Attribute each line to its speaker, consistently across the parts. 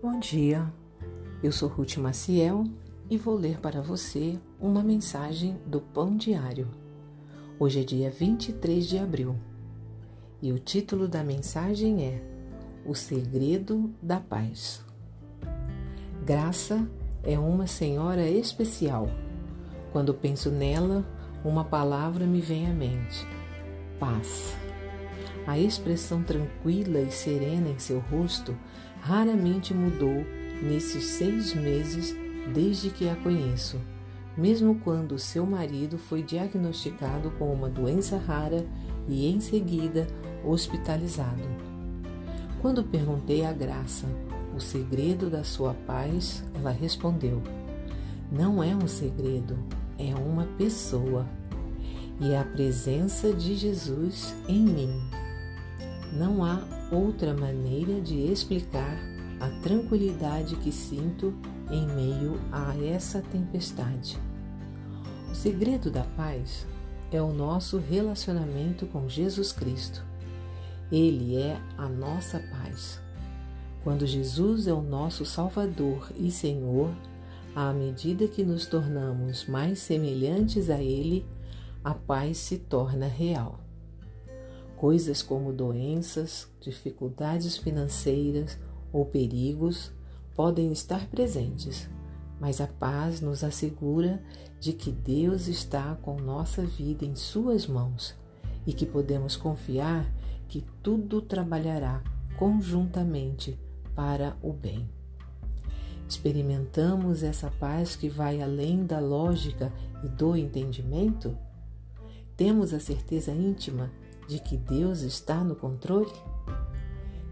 Speaker 1: Bom dia, eu sou Ruth Maciel e vou ler para você uma mensagem do Pão Diário. Hoje é dia 23 de abril e o título da mensagem é O Segredo da Paz. Graça é uma senhora especial. Quando penso nela, uma palavra me vem à mente: paz. A expressão tranquila e serena em seu rosto raramente mudou nesses seis meses desde que a conheço, mesmo quando seu marido foi diagnosticado com uma doença rara e em seguida hospitalizado. Quando perguntei a Graça o segredo da sua paz, ela respondeu: Não é um segredo, é uma pessoa. E a presença de Jesus em mim. Não há outra maneira de explicar a tranquilidade que sinto em meio a essa tempestade. O segredo da paz é o nosso relacionamento com Jesus Cristo. Ele é a nossa paz. Quando Jesus é o nosso Salvador e Senhor, à medida que nos tornamos mais semelhantes a Ele, a paz se torna real. Coisas como doenças, dificuldades financeiras ou perigos podem estar presentes, mas a paz nos assegura de que Deus está com nossa vida em Suas mãos e que podemos confiar que tudo trabalhará conjuntamente para o bem. Experimentamos essa paz que vai além da lógica e do entendimento? Temos a certeza íntima de que Deus está no controle?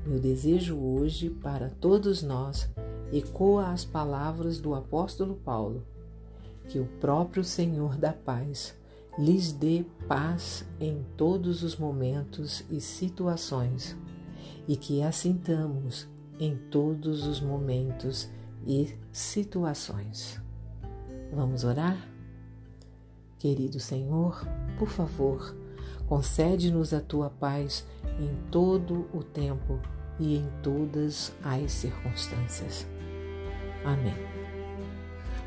Speaker 1: Meu desejo hoje para todos nós ecoa as palavras do apóstolo Paulo: que o próprio Senhor da paz lhes dê paz em todos os momentos e situações, e que assintamos em todos os momentos e situações. Vamos orar? Querido Senhor, por favor, Concede-nos a tua paz em todo o tempo e em todas as circunstâncias. Amém.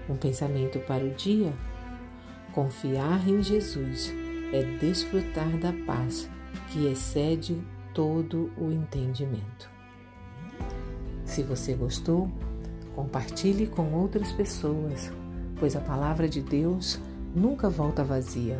Speaker 1: Um pensamento para o dia? Confiar em Jesus é desfrutar da paz que excede todo o entendimento. Se você gostou, compartilhe com outras pessoas, pois a palavra de Deus nunca volta vazia